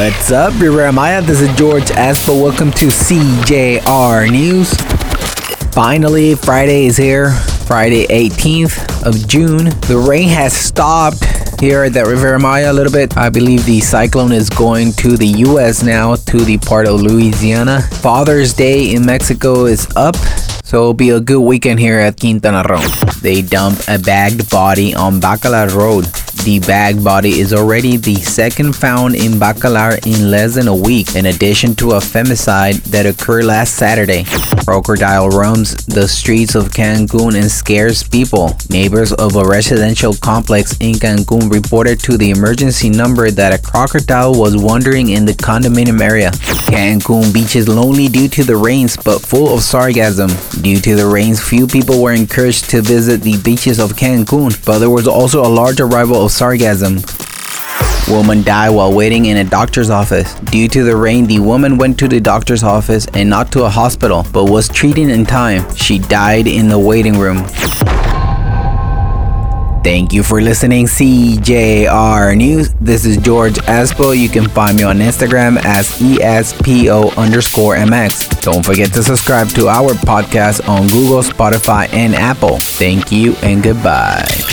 What's up, Riviera Maya? This is George Espo. Welcome to CJR News. Finally, Friday is here. Friday, 18th of June. The rain has stopped here at the Riviera Maya a little bit. I believe the cyclone is going to the U.S. now, to the part of Louisiana. Father's Day in Mexico is up. So it'll be a good weekend here at Quintana Roo. They dump a bagged body on Bacalar Road. The bag body is already the second found in Bacalar in less than a week, in addition to a femicide that occurred last Saturday. Crocodile roams the streets of Cancun and scares people. Neighbors of a residential complex in Cancun reported to the emergency number that a crocodile was wandering in the condominium area. Cancun beach is lonely due to the rains but full of sargassum. Due to the rains, few people were encouraged to visit the beaches of Cancun, but there was also a large arrival of sargassum. Woman died while waiting in a doctor's office. Due to the rain, the woman went to the doctor's office and not to a hospital, but was treated in time. She died in the waiting room. Thank you for listening, CJR News. This is George Espo. You can find me on Instagram as ESPO underscore MX. Don't forget to subscribe to our podcast on Google, Spotify, and Apple. Thank you and goodbye.